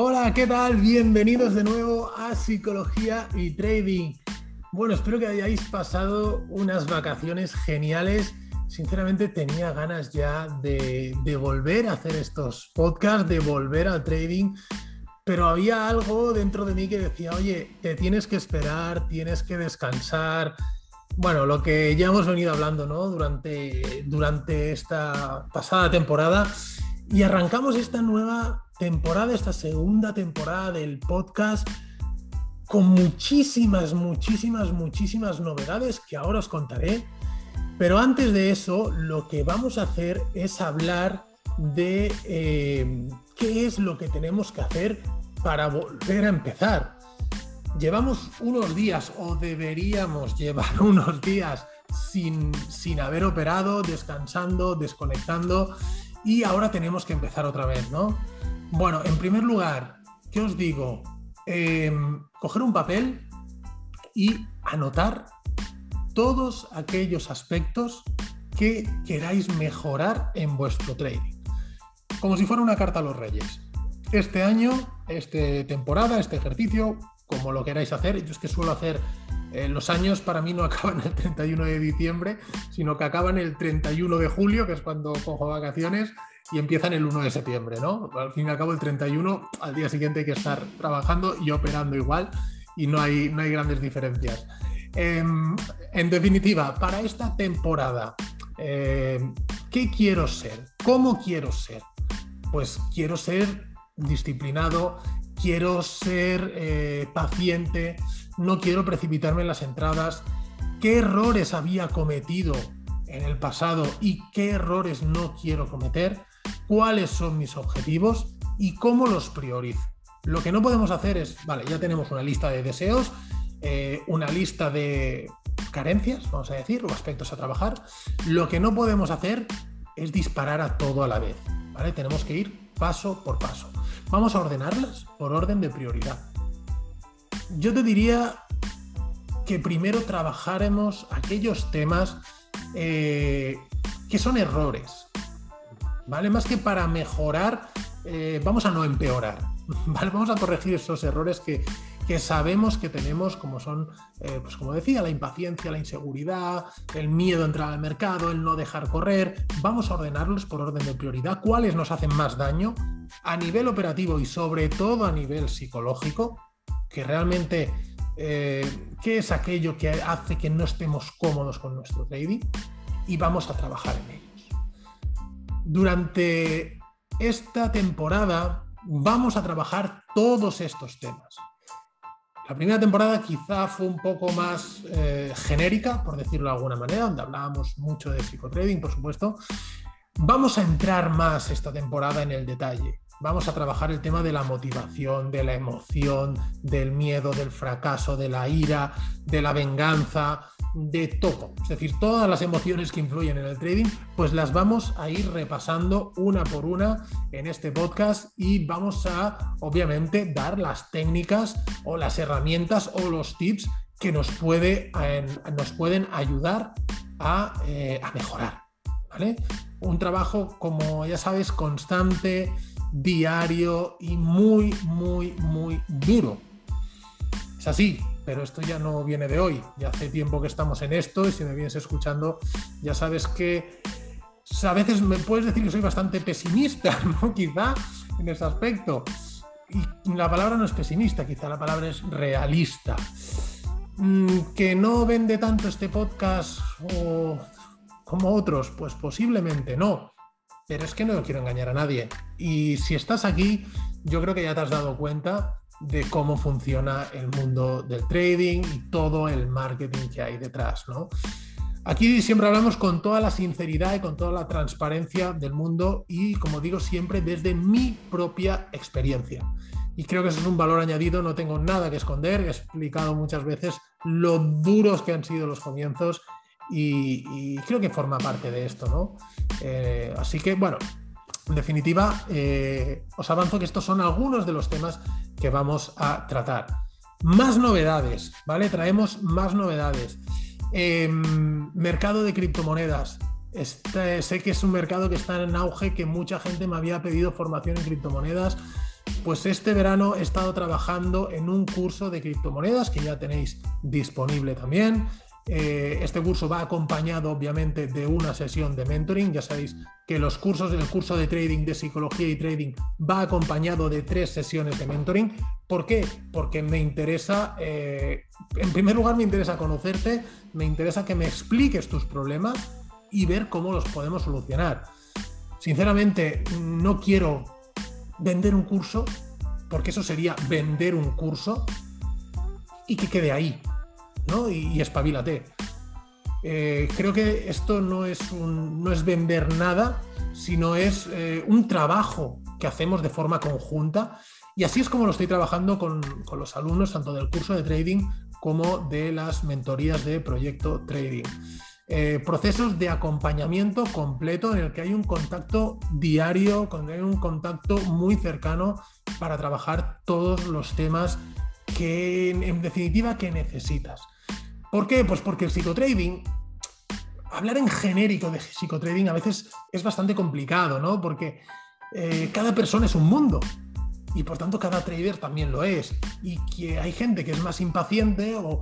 Hola, ¿qué tal? Bienvenidos de nuevo a Psicología y Trading. Bueno, espero que hayáis pasado unas vacaciones geniales. Sinceramente tenía ganas ya de, volver a hacer estos podcasts, de volver al trading, pero había algo dentro de mí que decía, oye, te tienes que esperar, tienes que descansar. Bueno, lo que ya hemos venido hablando ¿no? durante, durante esta pasada temporada y arrancamos esta nueva temporada, esta segunda temporada del podcast con muchísimas, muchísimas, muchísimas novedades que ahora os contaré. Pero antes de eso, lo que vamos a hacer es hablar de eh, qué es lo que tenemos que hacer para volver a empezar. Llevamos unos días o deberíamos llevar unos días sin, sin haber operado, descansando, desconectando y ahora tenemos que empezar otra vez, ¿no? Bueno, en primer lugar, ¿qué os digo? Em, coger un papel y anotar todos aquellos aspectos que queráis mejorar en vuestro trading. Como si fuera una carta a los reyes. Este año, esta temporada, este ejercicio, como lo queráis hacer, yo es que suelo hacer eh, los años para mí no acaban el 31 de diciembre, sino que acaban el 31 de julio, que es cuando cojo vacaciones, y empiezan el 1 de septiembre, ¿no? Al fin y al cabo, el 31, al día siguiente hay que estar trabajando y operando igual, y no hay, no hay grandes diferencias. Em, en definitiva, para esta temporada, em, ¿qué quiero ser? ¿Cómo quiero ser? Pues quiero ser disciplinado, quiero ser eh, paciente, no quiero precipitarme en las entradas, qué errores había cometido en el pasado y qué errores no quiero cometer, cuáles son mis objetivos y cómo los priorizo. Lo que no podemos hacer es, vale, ya tenemos una lista de deseos, eh, una lista de carencias, vamos a decir, o aspectos a trabajar. Lo que no podemos hacer es disparar a todo a la vez. Tenemos que ir paso por paso. Vamos a ordenarlas por orden de prioridad yo te diría que primero trabajaremos aquellos temas eh, que son errores, ¿vale? Más que para mejorar, eh, vamos a no empeorar, ¿vale? Vamos a corregir esos errores que, sabemos que tenemos, como son, eh, pues como decía, la impaciencia, la inseguridad, el miedo a entrar al mercado, el no dejar correr. Vamos a ordenarlos por orden de prioridad, cuáles nos hacen más daño a nivel operativo y sobre todo a nivel psicológico, que realmente eh, qué es aquello que hace que no estemos cómodos con nuestro trading y vamos a trabajar en ellos. Durante esta temporada vamos a trabajar todos estos temas. La primera temporada quizá fue un poco más eh, genérica, por decirlo de alguna manera, donde hablábamos mucho de psicotrading, por supuesto. Vamos a entrar más esta temporada en el detalle vamos a trabajar el tema de la motivación, de la emoción, del miedo, del fracaso, de la ira, de la venganza, de todo. Es decir, todas las emociones que influyen en el trading, pues las vamos a ir repasando una por una en este podcast y vamos a, obviamente, dar las técnicas o las herramientas o los tips que nos, puede, nos pueden ayudar a, eh, a mejorar. ¿vale? Un trabajo, como ya sabes, constante, diario y muy, muy, muy duro. Es así, pero esto ya no viene de hoy. Ya hace tiempo que estamos en esto y si me vienes escuchando, ya sabes que a veces me puedes decir que soy bastante pesimista, ¿no? Quizá en ese aspecto. Y la palabra no es pesimista, quizá la palabra es realista. Mm, que no vende tanto este podcast como otros, pues posiblemente no. Pero es que no quiero engañar a nadie. Y si estás aquí, yo creo que ya te has dado cuenta de cómo funciona el mundo del trading y todo el marketing que hay detrás, ¿no? Aquí siempre hablamos con toda la sinceridad y con toda la transparencia del mundo y, como digo, siempre desde mi propia experiencia. Y creo que eso es un valor añadido, no tengo nada que esconder, he explicado muchas veces lo duros que han sido los comienzos y, creo que forma parte de esto, ¿no? Eh, así que, bueno, en definitiva, eh, os avanzo que estos son algunos de los temas que vamos a tratar. Más novedades, ¿vale? Traemos más novedades. Em, mercado de criptomonedas. Este, sé que es un mercado que está en auge, que mucha gente me había pedido formación en criptomonedas. Pues este verano he estado trabajando en un curso de criptomonedas que ya tenéis disponible también. Eh, este curso va acompañado, obviamente, de una sesión de mentoring. Ya sabéis que los cursos, el curso de trading, de psicología y trading, va acompañado de tres sesiones de mentoring. ¿Por qué? Porque me interesa, eh, en primer lugar, me interesa conocerte, me interesa que me expliques tus problemas y ver cómo los podemos solucionar. Sinceramente, no quiero vender un curso, porque eso sería vender un curso y que quede ahí. ¿No? y, espabilate. Eh, creo que esto no es, no es vender nada, sino es eh, un trabajo que hacemos de forma conjunta. Y así es como lo estoy trabajando con, los alumnos, tanto del curso de trading como de las mentorías de proyecto trading. Eh, procesos de acompañamiento completo en el que hay un contacto diario, con un contacto muy cercano para trabajar todos los temas que en definitiva que necesitas. ¿Por qué? Pues porque el psicotrading, hablar en genérico de psicotrading a veces es bastante complicado, ¿no? Porque eh, cada persona es un mundo y por tanto cada trader también lo es. Y que hay gente que es más impaciente o,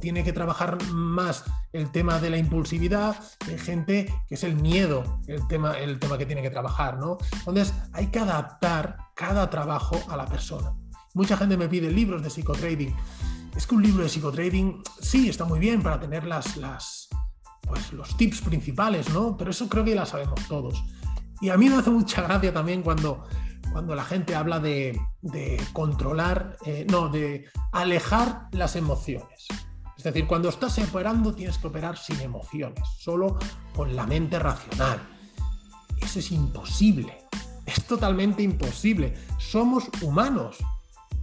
tiene que trabajar más el tema de la impulsividad, hay gente que es el miedo el tema, el tema que tiene que trabajar, ¿no? Entonces hay que adaptar cada trabajo a la persona. Mucha gente me pide libros de psicotrading es que un libro de psicotrading sí está muy bien para tener las, las, pues, los tips principales, ¿no? Pero eso creo que lo sabemos todos. Y a mí me hace mucha gracia también cuando, cuando la gente habla de, controlar, eh, no, de alejar las emociones. Es decir, cuando estás operando tienes que operar sin emociones, solo con la mente racional. Eso es imposible, es totalmente imposible. Somos humanos,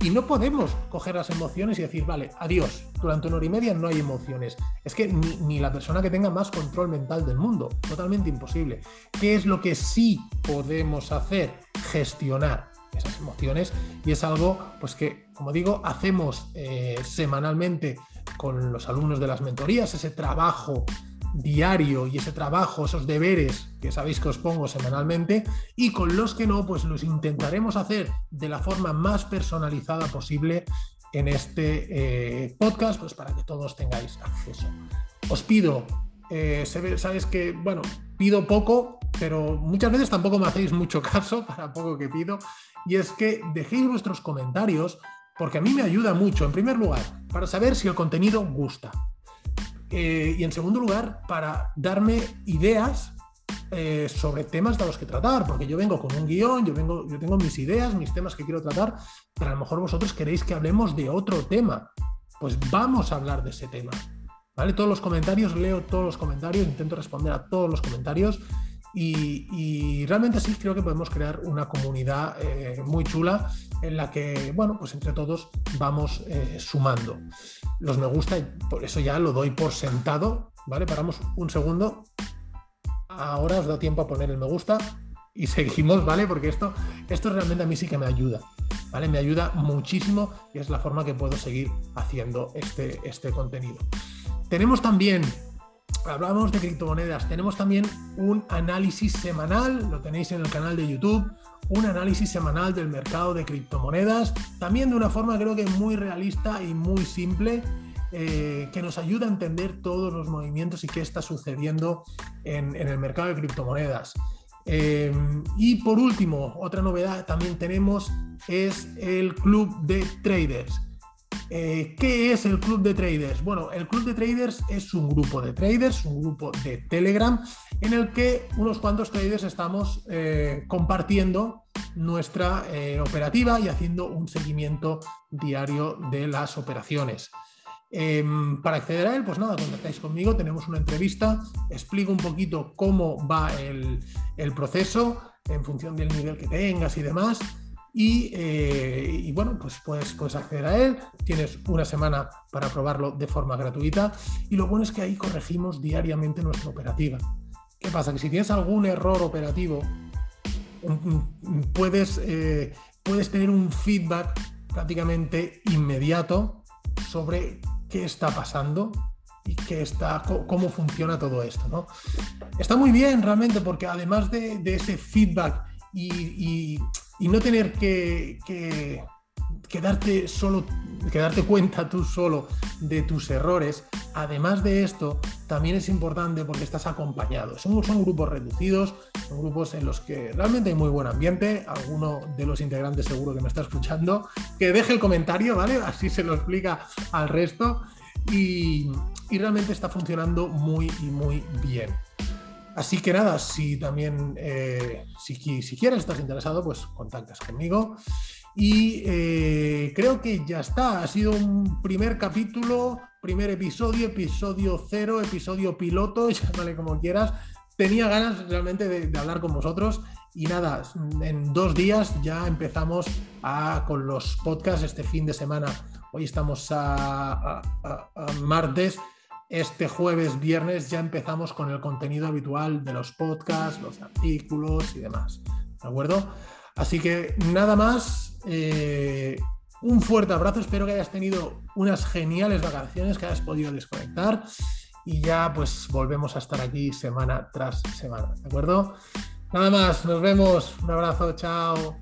y no podemos coger las emociones y decir, vale, adiós, durante una hora y media no hay emociones. Es que ni, la persona que tenga más control mental del mundo, totalmente imposible. ¿Qué es lo que sí podemos hacer? Gestionar esas emociones y es algo pues que, como digo, hacemos eh, semanalmente con los alumnos de las mentorías, ese trabajo diario y ese trabajo, esos deberes que sabéis que os pongo semanalmente y con los que no, pues los intentaremos hacer de la forma más personalizada posible en este eh, podcast, pues para que todos tengáis acceso. Os pido, eh, sabes que, bueno, pido poco, pero muchas veces tampoco me hacéis mucho caso para poco que pido, y es que dejéis vuestros comentarios porque a mí me ayuda mucho, en primer lugar, para saber si el contenido gusta. Eh, y en segundo lugar, para darme ideas eh, sobre temas de los que tratar, porque yo vengo con un guion, yo, vengo, yo tengo mis ideas, mis temas que quiero tratar, pero a lo mejor vosotros queréis que hablemos de otro tema. Pues vamos a hablar de ese tema. ¿Vale? Todos los comentarios, leo todos los comentarios, intento responder a todos los comentarios y, realmente sí creo que podemos crear una comunidad eh, muy chula en la que, bueno, pues entre todos vamos eh, sumando los me gusta por eso ya lo doy por sentado, ¿vale? Paramos un segundo. Ahora os da tiempo a poner el me gusta y seguimos, ¿vale? Porque esto, esto realmente a mí sí que me ayuda, ¿vale? Me ayuda muchísimo y es la forma que puedo seguir haciendo este, este contenido. Tenemos también hablamos de criptomonedas. Tenemos también un análisis semanal, lo tenéis en el canal de YouTube, un análisis semanal del mercado de criptomonedas, también de una forma creo que muy realista y muy simple. Eh, que nos ayuda a entender todos los movimientos y qué está sucediendo en, el mercado de criptomonedas. Eh, y por último, otra novedad también tenemos es el club de traders. Eh, ¿Qué es el club de traders? Bueno, el club de traders es un grupo de traders, un grupo de Telegram, en el que unos cuantos traders estamos eh, compartiendo nuestra eh, operativa y haciendo un seguimiento diario de las operaciones. Em, para acceder a él, pues nada, contactáis conmigo, tenemos una entrevista, explico un poquito cómo va el, el proceso en función del nivel que tengas y demás. Eh, y, bueno, pues puedes, puedes acceder a él, tienes una semana para probarlo de forma gratuita y lo bueno es que ahí corregimos diariamente nuestra operativa. ¿Qué pasa? Que si tienes algún error operativo, puedes, eh, puedes tener un feedback prácticamente inmediato sobre qué está pasando y qué está, cómo funciona todo esto. ¿no? Está muy bien realmente porque además de, de ese feedback y, no tener que, que quedarte solo, quedarte cuenta tú solo de tus errores. Además de esto, también es importante porque estás acompañado. Son, grupos reducidos, son grupos en los que realmente hay muy buen ambiente. Alguno de los integrantes seguro que me está escuchando, que deje el comentario, ¿vale? Así se lo explica al resto. Y, realmente está funcionando muy y muy bien. Así que nada, si también, eh, si, quieres, estás interesado, pues contactas conmigo. Y eh, creo que ya está. Ha sido un primer capítulo, primer episodio, episodio cero, episodio piloto, llámale como quieras. Tenía ganas realmente de, hablar con vosotros y nada, en dos días ya empezamos con los podcasts este fin de semana. Hoy estamos a martes. Este jueves, viernes ya empezamos con el contenido habitual de los podcasts, los artículos y demás. ¿De acuerdo? Así que nada más, eh, un fuerte abrazo, espero que hayas tenido unas geniales vacaciones, que hayas podido desconectar y ya pues volvemos a estar aquí semana tras semana, ¿de acuerdo? Nada más, nos vemos, un abrazo, chao.